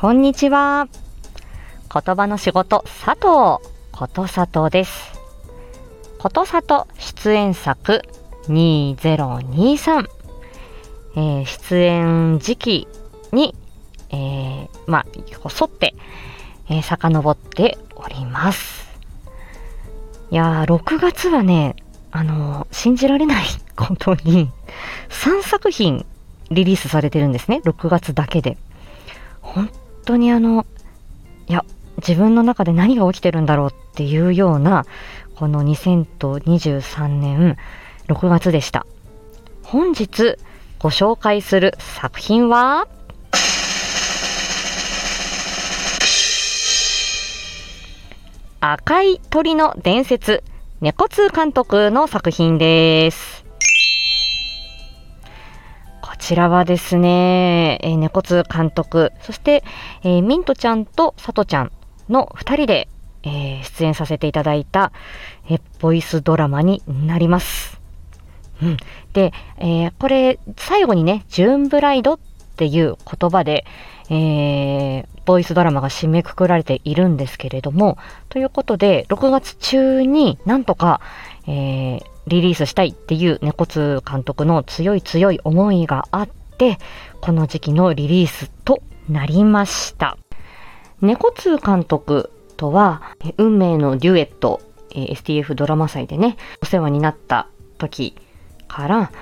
こんにちは。言葉の仕事、佐藤ことさとです。ことさと出演作2023、えー、出演時期に、えー、まあ、沿って、えー、遡っております。いやー、6月はね、あのー、信じられないことに、3作品リリースされてるんですね。6月だけで。本当にあの、いや、自分の中で何が起きてるんだろうっていうような、この2023年6月でした。本日ご紹介する作品は、赤い鳥の伝説、猫通監督の作品です。こちらはですね、えー、猫通監督、そして、えー、ミントちゃんとサトちゃんの2人で、えー、出演させていただいた、えボイスドラマになります。うん、で、えー、これ最後にね、ジューンブライドっていう言葉で、えー、ボイスドラマが締めくくられているんですけれども、ということで、6月中になんとか、えー、リリースしたいっていう猫津監督の強い強い思いがあって、この時期のリリースとなりました。猫通監督とは、運命のデュエット、STF ドラマ祭でね、お世話になった時から、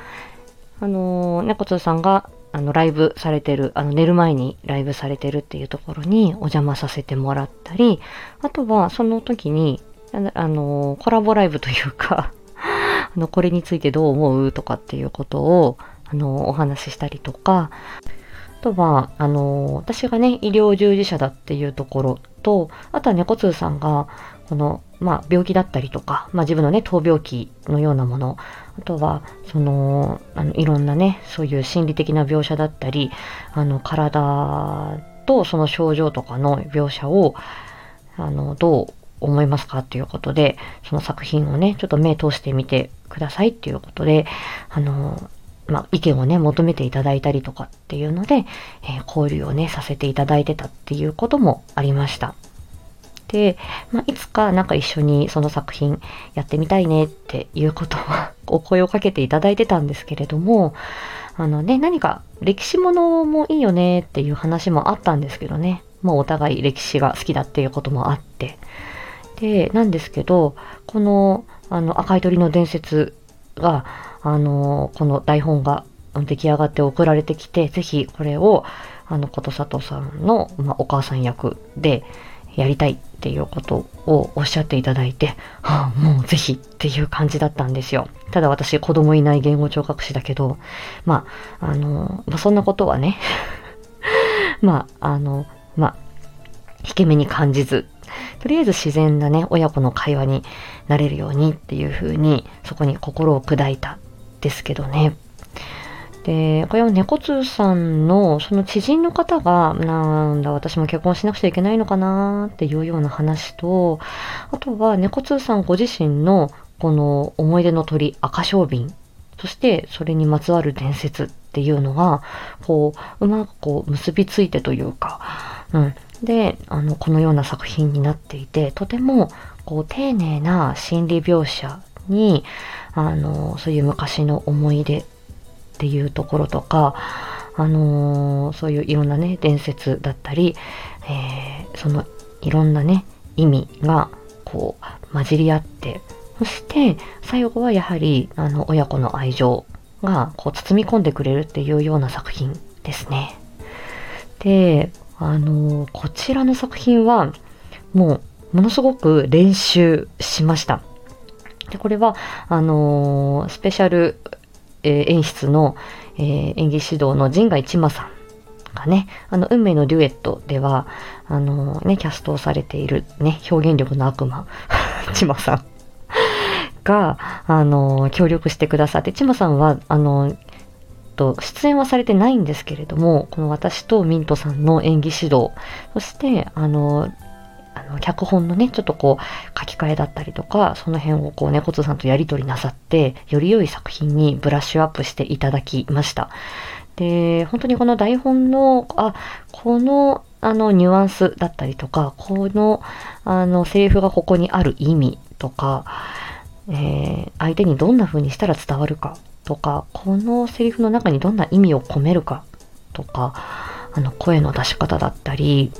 あのー、猫通さんがあのライブされてる、あの寝る前にライブされてるっていうところにお邪魔させてもらったり、あとはその時に、あの、コラボライブというか あの、これについてどう思うとかっていうことを、あの、お話ししたりとか、あとは、あの、私がね、医療従事者だっていうところと、あとは猫通さんが、この、まあ、病気だったりとか、まあ、自分のね、闘病期のようなもの、あとは、その、あの、いろんなね、そういう心理的な描写だったり、あの、体とその症状とかの描写を、あの、どう思いますか？っていうことで、その作品をね、ちょっと目通してみてくださいっていうことで、あの、まあ、意見をね、求めていただいたりとかっていうので、えー、交流をね、させていただいてたっていうこともありました。で、まあ、いつかなんか一緒にその作品やってみたいねっていうことは、お声をかけていただいてたんですけれども、あのね、何か歴史ものもいいよねっていう話もあったんですけどね、もうお互い歴史が好きだっていうこともあって。で、なんですけど、この、あの、赤い鳥の伝説が、あの、この台本が出来上がって送られてきて、ぜひこれを、あの、ことさとさんの、まあ、お母さん役でやりたいっていうことをおっしゃっていただいて、はあ、もうぜひっていう感じだったんですよ。ただ私子供いない言語聴覚士だけど、まあ、あの、まあ、そんなことはね、まあ、あの、まあ、引け目に感じず、とりあえず自然なね、親子の会話になれるようにっていう風に、そこに心を砕いたですけどね。で、これは猫通さんのその知人の方が、なんだ、私も結婚しなくちゃいけないのかなっていうような話と、あとは猫通さんご自身のこの思い出の鳥赤小瓶、そしてそれにまつわる伝説っていうのが、こう、うまくこう結びついてというか、うん。で、あの、このような作品になっていて、とてもこう丁寧な心理描写に、あの、そういう昔の思い出っていうところとか、あのそういういろんなね、伝説だったり、えー、そのいろんなね、意味がこう混じり合って、そして最後はやはりあの親子の愛情がこう包み込んでくれるっていうような作品ですね。で、あのこちらの作品はもうものすごく練習しました。で、これは、あのー、スペシャル、えー、演出の、え、演技指導の陣外千馬さんがね、あの、運命のデュエットでは、あのね、キャストをされているね、表現力の悪魔、千馬さんが、あの協力してくださって、千馬さんは、あのと、出演はされてないんですけれども、この私とミントさんの演技指導、そして、あの、あの脚本のね、ちょっとこう書き換えだったりとか、その辺をこうね猫津さんとやり取りなさって、より良い作品にブラッシュアップしていただきました。で、本当にこの台本の、あ、このあのニュアンスだったりとか、このあのセリフがここにある意味とか、えー、相手にどんな風にしたら伝わるかとか、このセリフの中にどんな意味を込めるかとか、あの声の出し方だったり、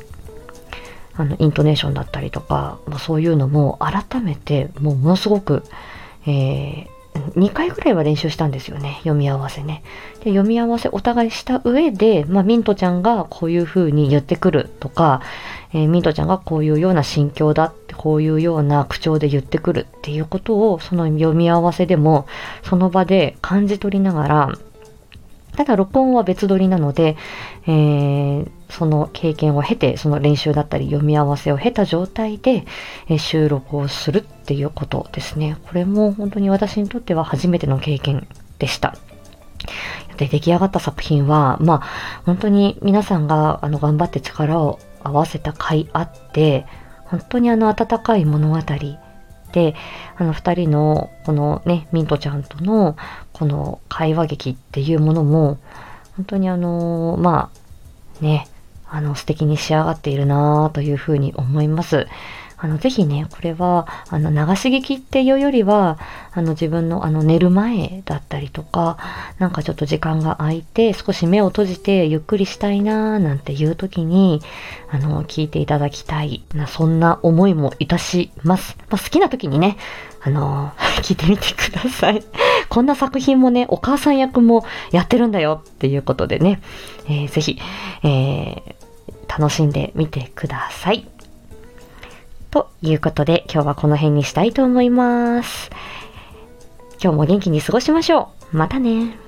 あのイントネーションだったりとか、ま、そういうのも改めてもうものすごく、えー、2回ぐらいは練習したんですよね読み合わせね。で読み合わせお互いした上で、まあ、ミントちゃんがこういう風に言ってくるとか、えー、ミントちゃんがこういうような心境だってこういうような口調で言ってくるっていうことをその読み合わせでもその場で感じ取りながらただ録音は別撮りなので、えー、その経験を経て、その練習だったり読み合わせを経た状態で、え、収録をするっていうことですね。これも本当に私にとっては初めての経験でした。で、出来上がった作品は、まあ、本当に皆さんがあの頑張って力を合わせた甲斐あって、本当にあの温かい物語で、あの2人のこのね、ミントちゃんとのこの会話劇っていうものも、本当にあのまあ、ね、あの素敵に仕上がっているなというふうに思います。あの、ぜひね、これは、あの、流し聞きっていうよりは、あの、自分の、あの、寝る前だったりとか、なんかちょっと時間が空いて、少し目を閉じてゆっくりしたいなーなんていう時に、あの、聞いていただきたいな、そんな思いもいたします。まあ、好きな時にね、あの 聞いてみてください。こんな作品もね、お母さん役もやってるんだよっていうことでね、えー、ぜひ、えー、楽しんでみてください。ということで、今日はこの辺にしたいと思います。今日も元気に過ごしましょう。またね。